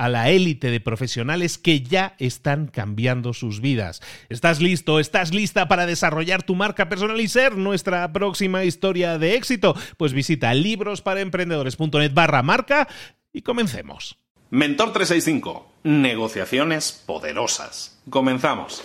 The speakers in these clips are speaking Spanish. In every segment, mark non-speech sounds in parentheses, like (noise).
a la élite de profesionales que ya están cambiando sus vidas. ¿Estás listo? ¿Estás lista para desarrollar tu marca personal y ser nuestra próxima historia de éxito? Pues visita librosparaemprendedores.net barra marca y comencemos. Mentor 365. Negociaciones poderosas. Comenzamos.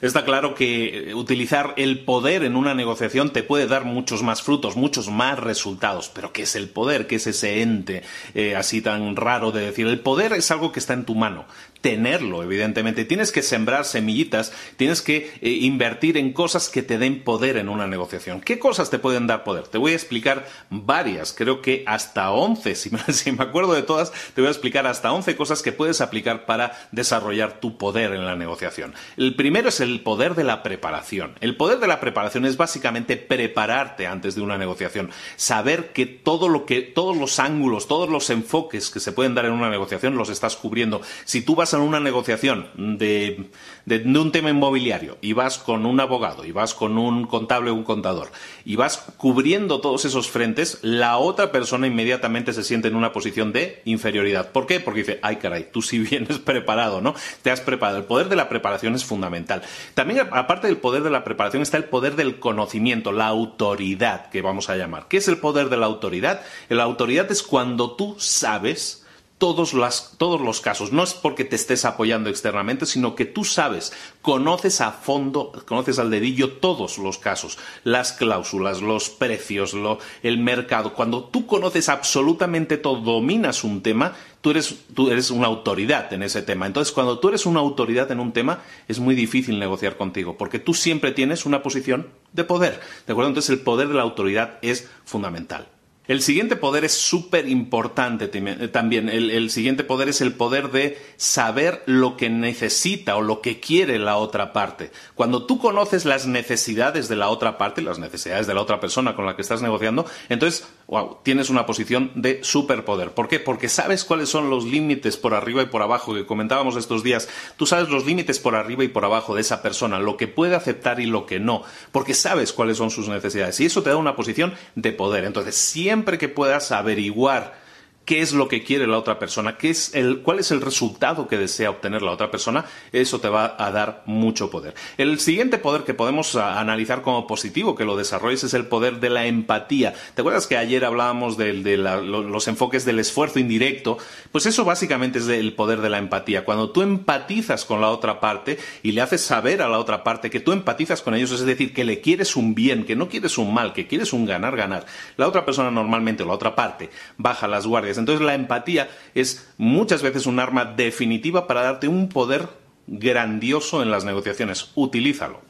Está claro que eh, utilizar el poder en una negociación te puede dar muchos más frutos, muchos más resultados. Pero ¿qué es el poder? ¿Qué es ese ente eh, así tan raro de decir? El poder es algo que está en tu mano tenerlo, evidentemente. Tienes que sembrar semillitas, tienes que eh, invertir en cosas que te den poder en una negociación. ¿Qué cosas te pueden dar poder? Te voy a explicar varias, creo que hasta 11, (laughs) si me, acuerdo de todas, te voy a explicar hasta 11 cosas que puedes aplicar para desarrollar tu poder en la negociación. El primero es el poder de la preparación. El poder de la preparación es básicamente prepararte antes de una negociación, saber que todo lo que todos los ángulos, todos los enfoques que se pueden dar en una negociación los estás cubriendo. Si tú vas en una negociación de, un tema inmobiliario y vas con un abogado y vas con un contable o un contador y vas cubriendo todos esos frentes, la otra persona inmediatamente se siente en una posición de inferioridad. ¿Por qué? Porque dice, ay caray, tú sí (laughs) vienes preparado, ¿no? Te has preparado. El poder de la preparación es fundamental. También, aparte del poder de la preparación, está el poder del conocimiento, la autoridad, que vamos a llamar. ¿Qué es el poder de la autoridad? La autoridad es cuando tú sabes todos, todos los casos. No es porque te estés apoyando externamente, sino que tú sabes, conoces a fondo, conoces al dedillo todos los casos, las cláusulas, los precios, el mercado. Cuando tú conoces absolutamente todo, dominas un tema, tú eres, tú eres una autoridad en ese tema. Entonces, cuando tú eres una autoridad en un tema, es muy difícil negociar contigo, porque tú siempre tienes una posición de poder. ¿De acuerdo? Entonces, el poder de la autoridad es fundamental. El siguiente poder es súper importante eh, también. El, siguiente poder es el poder de saber lo que necesita o lo que quiere la otra parte. Cuando tú conoces las necesidades de la otra parte, las necesidades de la otra persona con la que estás negociando, entonces, wow, tienes una posición de superpoder. ¿Por qué? Porque sabes cuáles son los límites por arriba y por abajo que comentábamos estos días. Tú sabes los límites por arriba y por abajo de esa persona, lo que puede aceptar y lo que no, porque sabes cuáles son sus necesidades. Y eso te da una posición de poder. Entonces, siempre siempre que puedas averiguar qué es lo que quiere la otra persona, qué es el, cuál es el resultado que desea obtener la otra persona, eso te va a dar mucho poder. El siguiente poder que podemos analizar como positivo que lo desarrolles es el poder de la empatía. ¿Te acuerdas que ayer hablábamos de, los enfoques del esfuerzo indirecto? Pues eso básicamente es el poder de la empatía. Cuando tú empatizas con la otra parte y le haces saber a la otra parte que tú empatizas con ellos, es decir, que le quieres un bien, que no quieres un mal, que quieres un ganar-ganar, la otra persona normalmente, la otra parte, baja las guardias entonces la empatía es muchas veces un arma definitiva para darte un poder grandioso en las negociaciones. Utilízalo.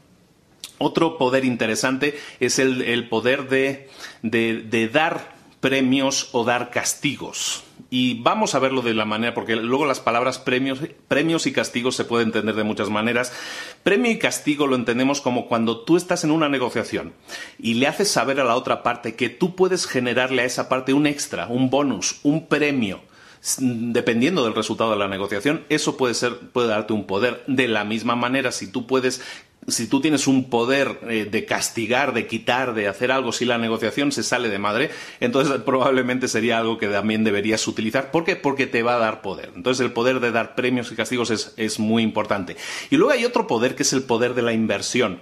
Otro poder interesante es el, poder de, dar premios o dar castigos. Y vamos a verlo de la manera, porque luego las palabras premios, premios y castigos se pueden entender de muchas maneras. Premio y castigo lo entendemos como cuando tú estás en una negociación y le haces saber a la otra parte que tú puedes generarle a esa parte un extra, un bonus, un premio dependiendo del resultado de la negociación, eso puede ser, puede darte un poder. De la misma manera, si tú puedes si tú tienes un poder eh, de castigar, de quitar, de hacer algo, si la negociación se sale de madre, entonces (laughs) probablemente sería algo que también deberías utilizar. ¿Por qué? Porque te va a dar poder. Entonces el poder de dar premios y castigos es, es muy importante. Y luego hay otro poder que es el poder de la inversión.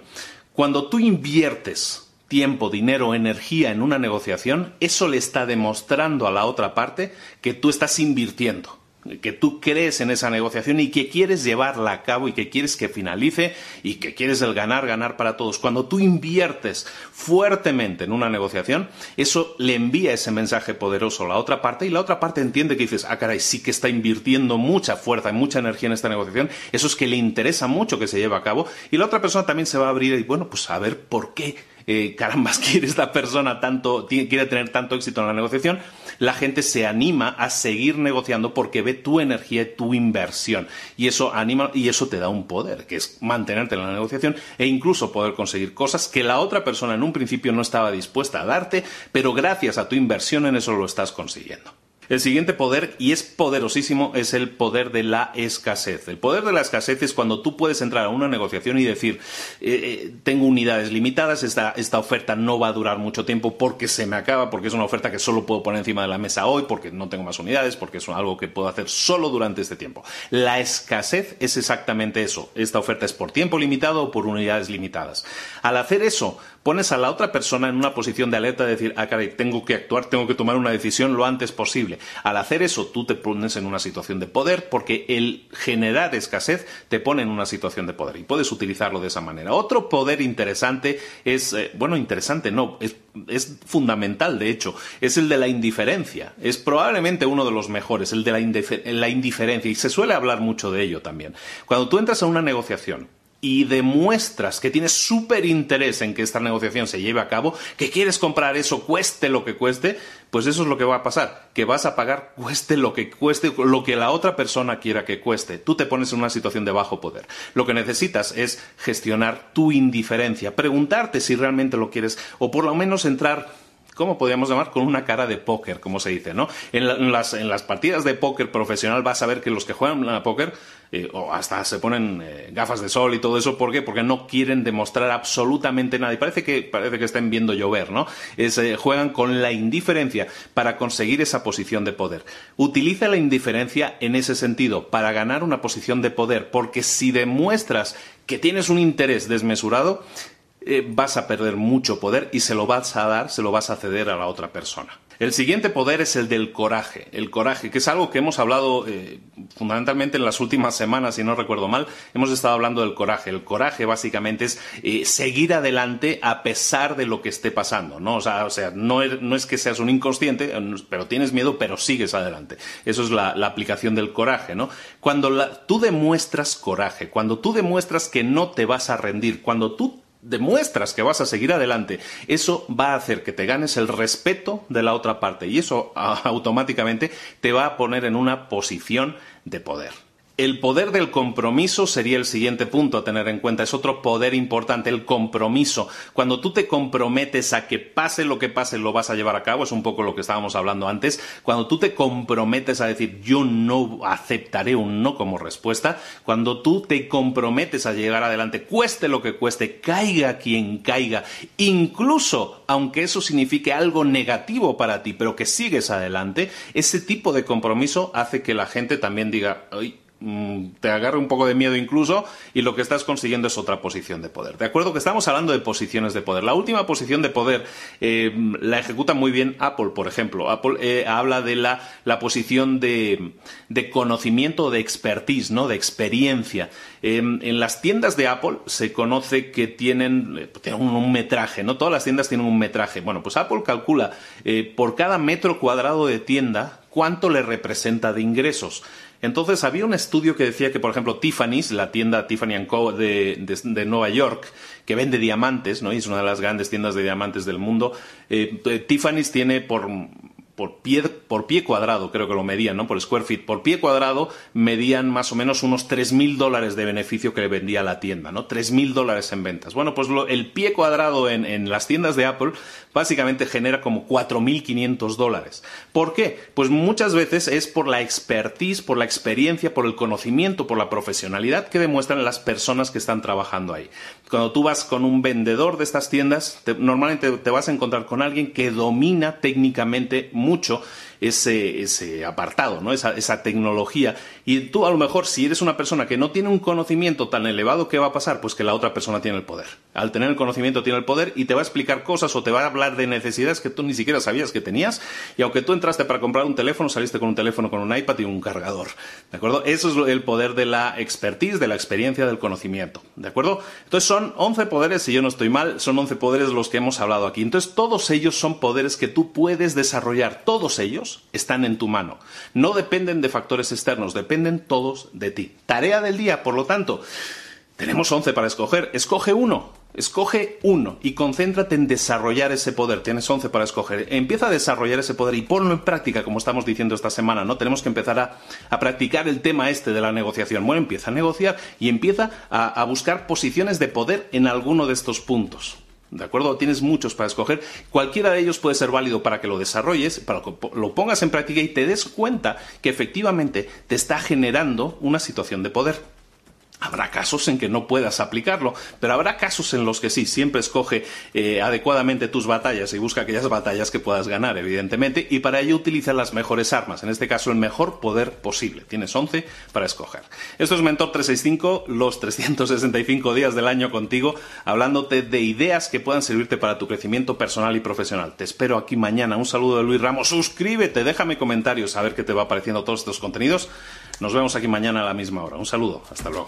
Cuando tú inviertes tiempo, dinero, energía en una negociación, eso le está demostrando a la otra parte que tú estás invirtiendo que tú crees en esa negociación y que quieres llevarla a cabo y que quieres que finalice y que quieres el ganar, ganar para todos. Cuando tú inviertes fuertemente en una negociación, eso le envía ese mensaje poderoso a la otra parte y la otra parte entiende que dices, ah, caray, sí que está invirtiendo mucha fuerza y mucha energía en esta negociación, eso es que le interesa mucho que se lleve a cabo y la otra persona también se va a abrir y, bueno, pues a ver por qué eh, carambas (laughs) quiere esta persona tanto, quiere tener tanto éxito en la negociación, la gente se anima a seguir negociando porque ve tu energía y tu inversión. Y eso anima y eso te da un poder, que es mantenerte en la negociación e incluso poder conseguir cosas que la otra persona en un principio no estaba dispuesta a darte, pero gracias a tu inversión en eso lo estás consiguiendo. El siguiente poder, y es poderosísimo, es el poder de la escasez. El poder de la escasez es cuando tú puedes entrar a una negociación y decir, eh, eh, tengo unidades limitadas, esta, esta oferta no va a durar mucho tiempo porque se me acaba, porque es una oferta que solo puedo poner encima de la mesa hoy, porque no tengo más unidades, porque es algo que puedo hacer solo durante este tiempo. La escasez es exactamente eso. Esta oferta es por tiempo limitado o por unidades limitadas. Al hacer eso, pones a la otra persona en una posición de alerta de decir, ah, caray, tengo que actuar, tengo que tomar una decisión lo antes posible. Al hacer eso, tú te pones en una situación de poder porque el generar escasez te pone en una situación de poder y puedes utilizarlo de esa manera. Otro poder interesante es, eh, bueno, interesante no, es, es, fundamental de hecho, es el de la indiferencia. Es probablemente uno de los mejores, el de la, la indiferencia y se suele hablar mucho de ello también. Cuando tú entras a una negociación, y demuestras que tienes súper interés en que esta negociación se lleve a cabo, que quieres comprar eso cueste lo que cueste, pues eso es lo que va a pasar, que vas a pagar cueste lo que cueste, lo que la otra persona quiera que cueste. Tú te pones en una situación de bajo poder. Lo que necesitas es gestionar tu indiferencia, preguntarte si realmente lo quieres o por lo menos entrar ¿cómo podríamos llamar? Con una cara de póker, como se dice, ¿no? En, las, partidas de póker profesional vas a ver que los que juegan a póker eh, o hasta se ponen eh, gafas de sol y todo eso, ¿por qué? Porque no quieren demostrar absolutamente nada y parece que, parece que estén viendo llover, ¿no? Eh, juegan con la indiferencia para conseguir esa posición de poder. Utiliza la indiferencia en ese sentido, para ganar una posición de poder, porque si demuestras que tienes un interés desmesurado, eh, vas a perder mucho poder y se lo vas a dar, se lo vas a ceder a la otra persona. El siguiente poder es el del coraje. El coraje, que es algo que hemos hablado eh, fundamentalmente en las últimas semanas, si no recuerdo mal, hemos estado hablando del coraje. El coraje básicamente es eh, seguir adelante a pesar de lo que esté pasando, ¿no? O sea, o sea no, es, que seas un inconsciente, pero tienes miedo, pero sigues adelante. Eso es la, aplicación del coraje, ¿no? Cuando tú demuestras coraje, cuando tú demuestras que no te vas a rendir, cuando tú demuestras que vas a seguir adelante, eso va a hacer que te ganes el respeto de la otra parte y eso automáticamente te va a poner en una posición de poder. El poder del compromiso sería el siguiente punto a tener en cuenta. Es otro poder importante, el compromiso. Cuando tú te comprometes a que pase lo que pase, lo vas a llevar a cabo, es un poco lo que estábamos hablando antes. Cuando tú te comprometes a decir yo no aceptaré un no como respuesta, cuando tú te comprometes a llegar adelante, cueste lo que cueste, caiga quien caiga, incluso aunque eso signifique algo negativo para ti, pero que sigues adelante, ese tipo de compromiso hace que la gente también diga, Mm, te agarre un poco de miedo incluso y lo que estás consiguiendo es otra posición de poder. De acuerdo que estamos hablando de posiciones de poder. La última posición de poder eh, la ejecuta muy bien Apple, por ejemplo. Apple eh, habla de la, posición de, conocimiento, de expertise, ¿no? de experiencia. Em, en las tiendas de Apple se conoce que tienen, eh, un, metraje, ¿no? Todas las tiendas tienen un metraje. Bueno, pues Apple calcula por cada metro cuadrado de tienda cuánto le representa de ingresos. Entonces había un estudio que decía que, por ejemplo, Tiffany's, la tienda Tiffany Co. De, Nueva York, que vende diamantes, ¿no? Y es una de las grandes tiendas de diamantes del mundo. Eh, Tiffany's tiene por por pie, por pie cuadrado, creo que lo medían, ¿no? Por square feet, por pie cuadrado medían más o menos unos 3.000 dólares de beneficio que le vendía la tienda, ¿no? 3.000 dólares en ventas. Bueno, pues el pie cuadrado en, en las tiendas de Apple básicamente genera como 4.500 dólares. ¿Por qué? Pues muchas veces es por la expertise, por la experiencia, por el conocimiento, por la profesionalidad que demuestran las personas que están trabajando ahí. Cuando tú vas con un vendedor de estas tiendas, normalmente te vas a encontrar con alguien que domina técnicamente mucho ese, ese apartado, ¿no? Esa, esa, tecnología. Y tú a lo mejor, si eres una persona que no tiene un conocimiento tan elevado, ¿qué va a pasar? Pues que la otra persona tiene el poder. Al tener el conocimiento tiene el poder y te va a explicar cosas o te va a hablar de necesidades que tú ni siquiera sabías que tenías. Y aunque tú entraste para comprar un teléfono, saliste con un teléfono, con un iPad y un cargador. ¿De acuerdo? Eso es el poder de la expertise, de la experiencia, del conocimiento. ¿De acuerdo? Entonces son 11 poderes, si yo no estoy mal, son 11 poderes los que hemos hablado aquí. Entonces todos ellos son poderes que tú puedes desarrollar, todos ellos están en tu mano. No dependen de factores externos, dependen todos de ti. Tarea del día, por lo tanto, tenemos 11 para escoger. Escoge uno. Escoge uno y concéntrate en desarrollar ese poder. Tienes 11 para escoger. Empieza a desarrollar ese poder y ponlo en práctica, como estamos diciendo esta semana, ¿no? Tenemos que empezar a, practicar el tema este de la negociación. Bueno, empieza a negociar y empieza a buscar posiciones de poder en alguno de estos puntos. ¿De acuerdo? Tienes muchos para escoger. Cualquiera de ellos puede ser válido para que lo desarrolles, para que lo pongas en práctica y te des cuenta que efectivamente te está generando una situación de poder. Habrá casos en que no puedas aplicarlo, pero habrá casos en los que sí. Siempre escoge eh, adecuadamente tus batallas y busca aquellas batallas que puedas ganar, evidentemente, y para ello utiliza las mejores armas, en este caso el mejor poder posible. Tienes 11 para escoger. Esto es Mentor 365, los 365 días del año contigo, hablándote de ideas que puedan servirte para tu crecimiento personal y profesional. Te espero aquí mañana. Un saludo de Luis Ramos. Suscríbete, déjame comentarios a ver qué te va pareciendo todos estos contenidos. Nos vemos aquí mañana a la misma hora. Un saludo. Hasta luego.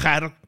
trabajar